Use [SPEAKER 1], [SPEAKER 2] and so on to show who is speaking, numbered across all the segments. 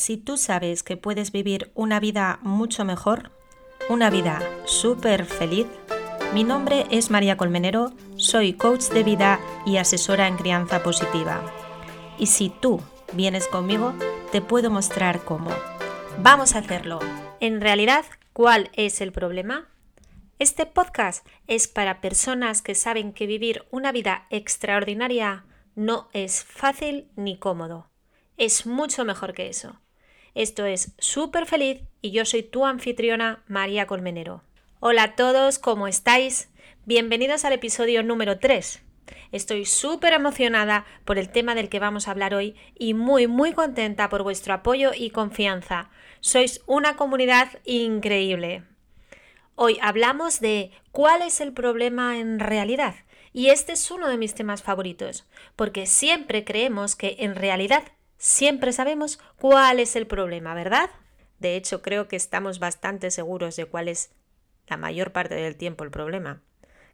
[SPEAKER 1] Si tú sabes que puedes vivir una vida mucho mejor, una vida súper feliz, mi nombre es María Colmenero, soy coach de vida y asesora en crianza positiva. Y si tú vienes conmigo, te puedo mostrar cómo. Vamos a hacerlo. En realidad, ¿cuál es el problema? Este podcast es para personas que saben que vivir una vida extraordinaria no es fácil ni cómodo. Es mucho mejor que eso. Esto es Súper Feliz y yo soy tu anfitriona María Colmenero. Hola a todos, ¿cómo estáis? Bienvenidos al episodio número 3. Estoy súper emocionada por el tema del que vamos a hablar hoy y muy muy contenta por vuestro apoyo y confianza. Sois una comunidad increíble. Hoy hablamos de cuál es el problema en realidad. Y este es uno de mis temas favoritos, porque siempre creemos que en realidad Siempre sabemos cuál es el problema, ¿verdad? De hecho, creo que estamos bastante seguros de cuál es la mayor parte del tiempo el problema.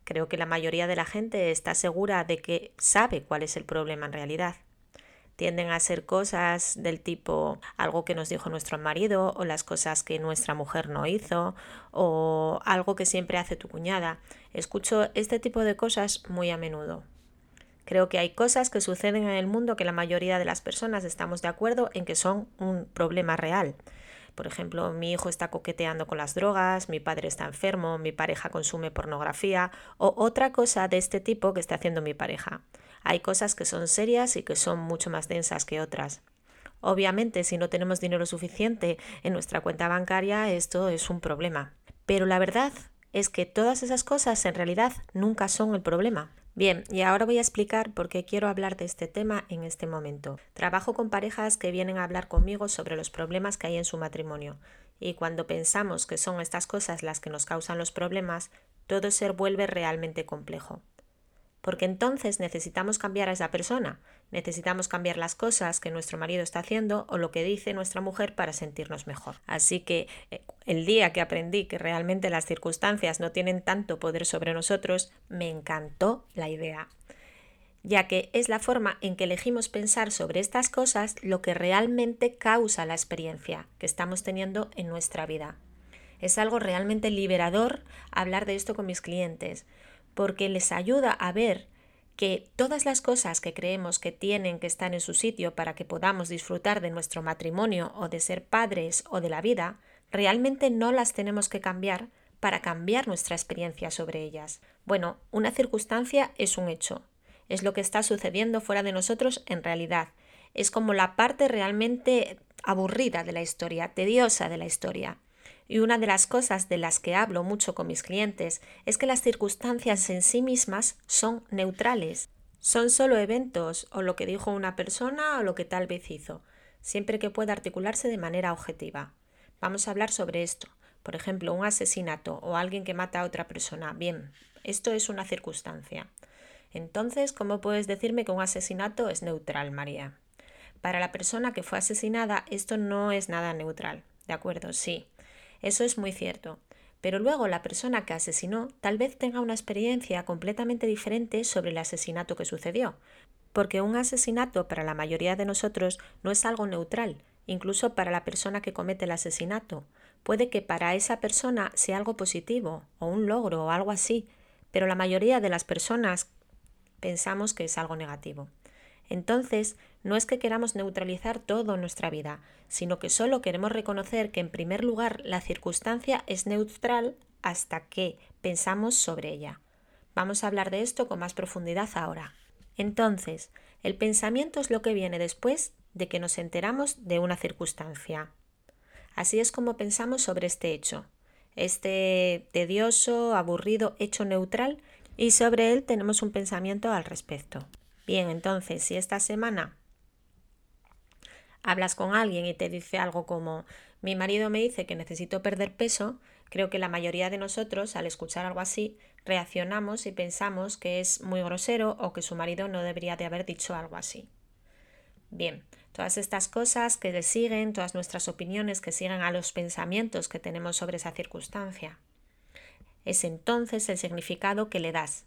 [SPEAKER 1] Creo que la mayoría de la gente está segura de que sabe cuál es el problema en realidad. Tienden a ser cosas del tipo algo que nos dijo nuestro marido o las cosas que nuestra mujer no hizo o algo que siempre hace tu cuñada. Escucho este tipo de cosas muy a menudo. Creo que hay cosas que suceden en el mundo que la mayoría de las personas estamos de acuerdo en que son un problema real. Por ejemplo, mi hijo está coqueteando con las drogas, mi padre está enfermo, mi pareja consume pornografía o otra cosa de este tipo que está haciendo mi pareja. Hay cosas que son serias y que son mucho más densas que otras. Obviamente, si no tenemos dinero suficiente en nuestra cuenta bancaria, esto es un problema. Pero la verdad es que todas esas cosas en realidad nunca son el problema. Bien, y ahora voy a explicar por qué quiero hablar de este tema en este momento. Trabajo con parejas que vienen a hablar conmigo sobre los problemas que hay en su matrimonio, y cuando pensamos que son estas cosas las que nos causan los problemas, todo se vuelve realmente complejo porque entonces necesitamos cambiar a esa persona, necesitamos cambiar las cosas que nuestro marido está haciendo o lo que dice nuestra mujer para sentirnos mejor. Así que eh, el día que aprendí que realmente las circunstancias no tienen tanto poder sobre nosotros, me encantó la idea ya que es la forma en que elegimos pensar sobre estas cosas lo que realmente causa la experiencia que estamos teniendo en nuestra vida. Es algo realmente liberador hablar de esto con mis clientes, porque les ayuda a ver que todas las cosas que creemos que tienen que estar en su sitio para que podamos disfrutar de nuestro matrimonio o de ser padres o de la vida, realmente no las tenemos que cambiar para cambiar nuestra experiencia sobre ellas. Bueno, una circunstancia es un hecho, es lo que está sucediendo fuera de nosotros en realidad, es como la parte realmente aburrida de la historia, tediosa de la historia. Y una de las cosas de las que hablo mucho con mis clientes es que las circunstancias en sí mismas son neutrales. Son solo eventos o lo que dijo una persona o lo que tal vez hizo, siempre que pueda articularse de manera objetiva. Vamos a hablar sobre esto. Por ejemplo, un asesinato o alguien que mata a otra persona. Bien, esto es una circunstancia. Entonces, ¿cómo puedes decirme que un asesinato es neutral, María? Para la persona que fue asesinada, esto no es nada neutral. ¿De acuerdo? Sí. Eso es muy cierto. Pero luego la persona que asesinó tal vez tenga una experiencia completamente diferente sobre el asesinato que sucedió, porque un asesinato para la mayoría de nosotros no es algo neutral, incluso para la persona que comete el asesinato. Puede que para esa persona sea algo positivo, o un logro, o algo así, pero la mayoría de las personas pensamos que es algo negativo. Entonces, no es que queramos neutralizar todo nuestra vida, sino que solo queremos reconocer que en primer lugar la circunstancia es neutral hasta que pensamos sobre ella. Vamos a hablar de esto con más profundidad ahora. Entonces, el pensamiento es lo que viene después de que nos enteramos de una circunstancia. Así es como pensamos sobre este hecho, este tedioso, aburrido hecho neutral, y sobre él tenemos un pensamiento al respecto. Bien, entonces, si esta semana hablas con alguien y te dice algo como mi marido me dice que necesito perder peso, creo que la mayoría de nosotros, al escuchar algo así, reaccionamos y pensamos que es muy grosero o que su marido no debería de haber dicho algo así. Bien, todas estas cosas que le siguen, todas nuestras opiniones que siguen a los pensamientos que tenemos sobre esa circunstancia. Es entonces el significado que le das,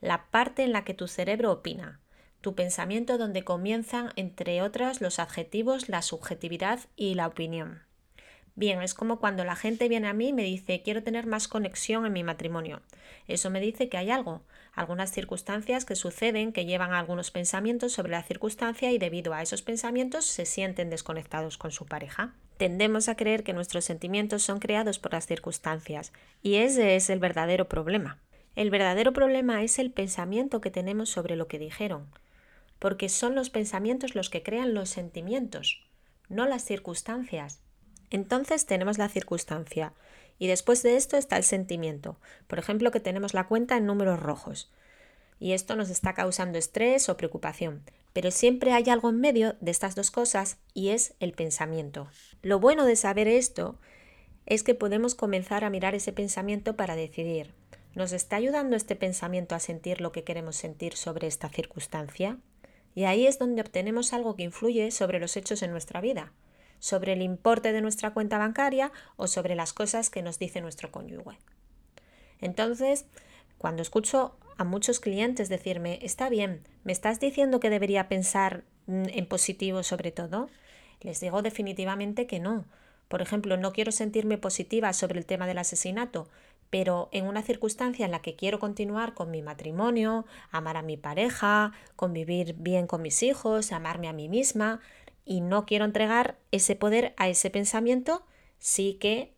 [SPEAKER 1] la parte en la que tu cerebro opina, tu pensamiento donde comienzan, entre otras, los adjetivos, la subjetividad y la opinión. Bien, es como cuando la gente viene a mí y me dice quiero tener más conexión en mi matrimonio. Eso me dice que hay algo, algunas circunstancias que suceden que llevan a algunos pensamientos sobre la circunstancia y debido a esos pensamientos se sienten desconectados con su pareja. Tendemos a creer que nuestros sentimientos son creados por las circunstancias y ese es el verdadero problema. El verdadero problema es el pensamiento que tenemos sobre lo que dijeron, porque son los pensamientos los que crean los sentimientos, no las circunstancias. Entonces tenemos la circunstancia y después de esto está el sentimiento. Por ejemplo, que tenemos la cuenta en números rojos. Y esto nos está causando estrés o preocupación. Pero siempre hay algo en medio de estas dos cosas y es el pensamiento. Lo bueno de saber esto es que podemos comenzar a mirar ese pensamiento para decidir. ¿Nos está ayudando este pensamiento a sentir lo que queremos sentir sobre esta circunstancia? Y ahí es donde obtenemos algo que influye sobre los hechos en nuestra vida sobre el importe de nuestra cuenta bancaria o sobre las cosas que nos dice nuestro cónyuge. Entonces, cuando escucho a muchos clientes decirme, está bien, ¿me estás diciendo que debería pensar en positivo sobre todo? Les digo definitivamente que no. Por ejemplo, no quiero sentirme positiva sobre el tema del asesinato, pero en una circunstancia en la que quiero continuar con mi matrimonio, amar a mi pareja, convivir bien con mis hijos, amarme a mí misma, y no quiero entregar ese poder a ese pensamiento, sí que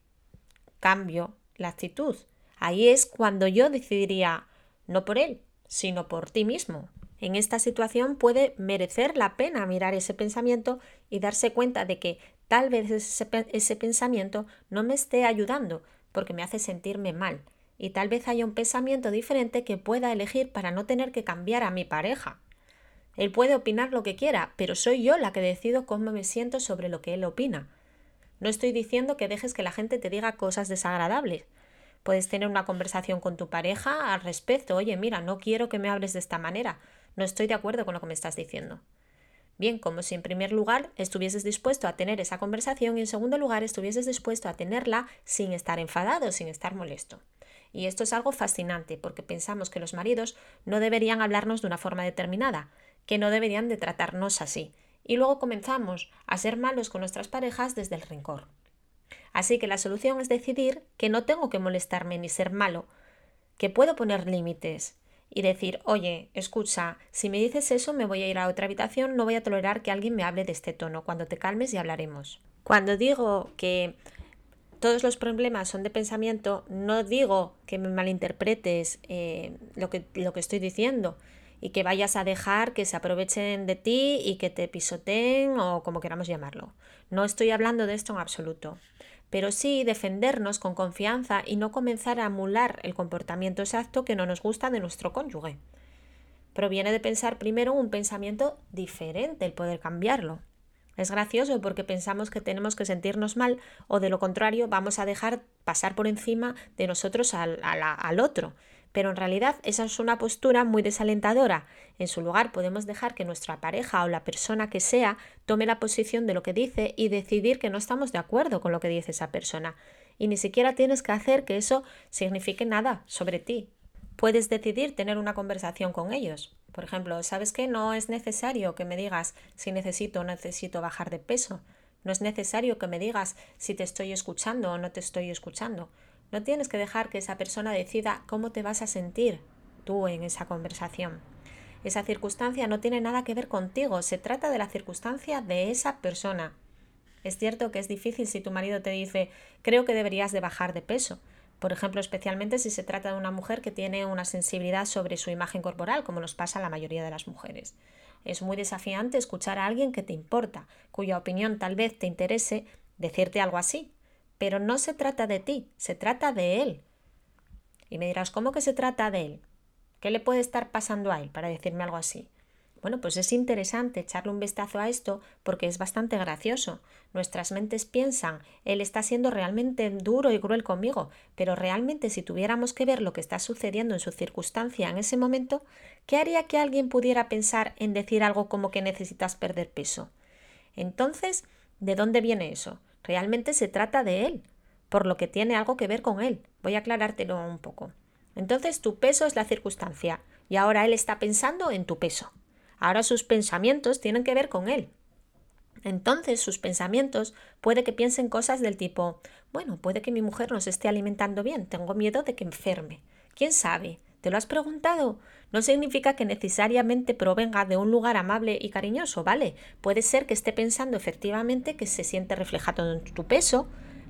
[SPEAKER 1] cambio la actitud. Ahí es cuando yo decidiría, no por él, sino por ti mismo. En esta situación puede merecer la pena mirar ese pensamiento y darse cuenta de que tal vez ese, ese, pensamiento no me esté ayudando porque me hace sentirme mal. Y tal vez haya un pensamiento diferente que pueda elegir para no tener que cambiar a mi pareja. Él puede opinar lo que quiera, pero soy yo la que decido cómo me siento sobre lo que él opina. No estoy diciendo que dejes que la gente te diga cosas desagradables. Puedes tener una conversación con tu pareja al respecto. Oye, mira, no quiero que me hables de esta manera. No estoy de acuerdo con lo que me estás diciendo. Bien, como si en primer lugar estuvieses dispuesto a tener esa conversación y en segundo lugar estuvieses dispuesto a tenerla sin estar enfadado, sin estar molesto. Y esto es algo fascinante porque pensamos que los maridos no deberían hablarnos de una forma determinada, que no deberían de tratarnos así. Y luego comenzamos a ser malos con nuestras parejas desde el rencor. Así que la solución es decidir que no tengo que molestarme ni ser malo, que puedo poner límites y decir, oye, escucha, si me dices eso me voy a ir a otra habitación, no voy a tolerar que alguien me hable de este tono, cuando te calmes y hablaremos. Cuando digo que todos los problemas son de pensamiento, no digo que me malinterpretes eh, lo, que, lo que estoy diciendo, y que vayas a dejar que se aprovechen de ti y que te pisoteen o como queramos llamarlo. No estoy hablando de esto en absoluto, pero sí defendernos con confianza y no comenzar a emular el comportamiento exacto que no nos gusta de nuestro cónyuge. Proviene de pensar primero un pensamiento diferente, el poder cambiarlo. Es gracioso porque pensamos que tenemos que sentirnos mal o de lo contrario vamos a dejar pasar por encima de nosotros al, al otro pero en realidad esa es una postura muy desalentadora. En su lugar podemos dejar que nuestra pareja o la persona que sea tome la posición de lo que dice y decidir que no estamos de acuerdo con lo que dice esa persona. Y ni siquiera tienes que hacer que eso signifique nada sobre ti. Puedes decidir tener una conversación con ellos. Por ejemplo, ¿sabes que no es necesario que me digas si necesito o necesito bajar de peso? No es necesario que me digas si te estoy escuchando o no te estoy escuchando. No tienes que dejar que esa persona decida cómo te vas a sentir tú en esa conversación. Esa circunstancia no tiene nada que ver contigo, se trata de la circunstancia de esa persona. Es cierto que es difícil si tu marido te dice creo que deberías de bajar de peso. Por ejemplo, especialmente si se trata de una mujer que tiene una sensibilidad sobre su imagen corporal, como nos pasa a la mayoría de las mujeres. Es muy desafiante escuchar a alguien que te importa, cuya opinión tal vez te interese, decirte algo así, pero no se trata de ti, se trata de él. Y me dirás, ¿cómo que se trata de él? ¿Qué le puede estar pasando a él para decirme algo así? Bueno, pues es interesante echarle un vistazo a esto porque es bastante gracioso. Nuestras mentes piensan, él está siendo realmente duro y cruel conmigo, pero realmente si tuviéramos que ver lo que está sucediendo en su circunstancia en ese momento, ¿qué haría que alguien pudiera pensar en decir algo como que necesitas perder peso? Entonces, ¿de dónde viene eso? Realmente se trata de él, por lo que tiene algo que ver con él. Voy a aclarártelo un poco. Entonces tu peso es la circunstancia y ahora él está pensando en tu peso. Ahora sus pensamientos tienen que ver con él. Entonces sus pensamientos puede que piensen cosas del tipo, bueno, puede que mi mujer no se esté alimentando bien, tengo miedo de que enferme. ¿Quién sabe? ¿Te lo has preguntado? No significa que necesariamente provenga de un lugar amable y cariñoso, ¿vale? Puede ser que esté pensando efectivamente que se siente reflejado en tu peso,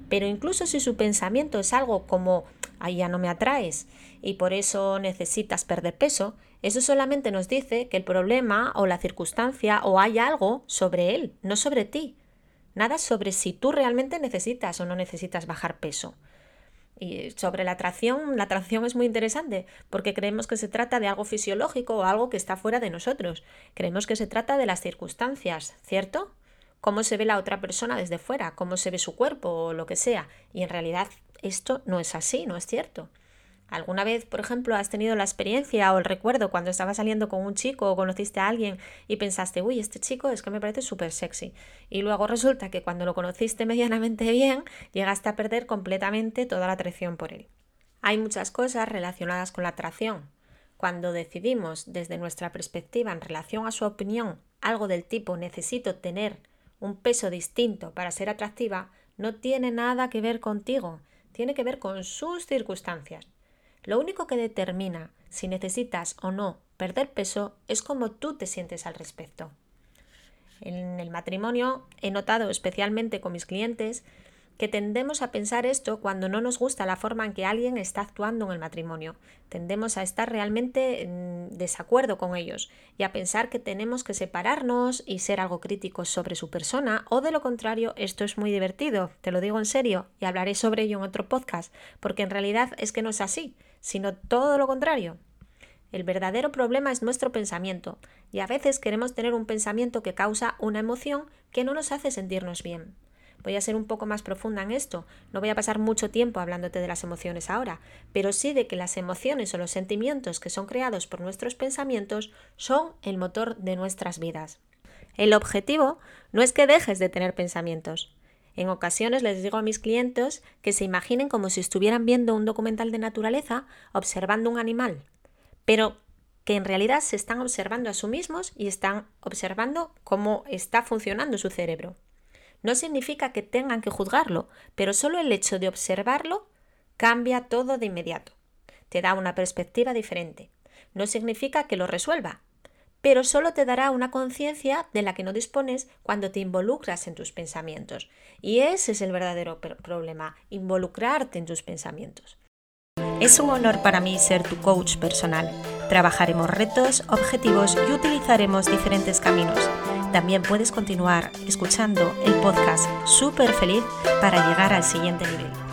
[SPEAKER 1] pero incluso si su pensamiento es algo como, ahí ya no me atraes y por eso necesitas perder peso, eso solamente nos dice que el problema o la circunstancia o hay algo sobre él, no sobre ti. Nada sobre si tú realmente necesitas o no necesitas bajar peso. Y sobre la atracción, la atracción es muy interesante porque creemos que se trata de algo fisiológico o algo que está fuera de nosotros. Creemos que se trata de las circunstancias, ¿cierto? Cómo se ve la otra persona desde fuera, cómo se ve su cuerpo o lo que sea. Y en realidad esto no es así, no es cierto. ¿Alguna vez, por ejemplo, has tenido la experiencia o el recuerdo cuando estabas saliendo con un chico o conociste a alguien y pensaste, uy, este chico es que me parece súper sexy? Y luego resulta que cuando lo conociste medianamente bien, llegaste a perder completamente toda la atracción por él. Hay muchas cosas relacionadas con la atracción. Cuando decidimos desde nuestra perspectiva en relación a su opinión algo del tipo necesito tener un peso distinto para ser atractiva, no tiene nada que ver contigo, tiene que ver con sus circunstancias. Lo único que determina si necesitas o no perder peso es cómo tú te sientes al respecto. En el matrimonio he notado especialmente con mis clientes que tendemos a pensar esto cuando no nos gusta la forma en que alguien está actuando en el matrimonio. Tendemos a estar realmente en desacuerdo con ellos y a pensar que tenemos que separarnos y ser algo críticos sobre su persona o de lo contrario, esto es muy divertido, te lo digo en serio y hablaré sobre ello en otro podcast, porque en realidad es que no es así sino todo lo contrario. El verdadero problema es nuestro pensamiento, y a veces queremos tener un pensamiento que causa una emoción que no nos hace sentirnos bien. Voy a ser un poco más profunda en esto, no voy a pasar mucho tiempo hablándote de las emociones ahora, pero sí de que las emociones o los sentimientos que son creados por nuestros pensamientos son el motor de nuestras vidas. El objetivo no es que dejes de tener pensamientos, en ocasiones les digo a mis clientes que se imaginen como si estuvieran viendo un documental de naturaleza observando un animal, pero que en realidad se están observando a sí mismos y están observando cómo está funcionando su cerebro. No significa que tengan que juzgarlo, pero solo el hecho de observarlo cambia todo de inmediato. Te da una perspectiva diferente. No significa que lo resuelva, pero solo te dará una conciencia de la que no dispones cuando te involucras en tus pensamientos. Y ese es el verdadero problema, involucrarte en tus pensamientos. Es un honor para mí ser tu coach personal. Trabajaremos retos, objetivos y utilizaremos diferentes caminos. También puedes continuar escuchando el podcast Súper Feliz para llegar al siguiente nivel.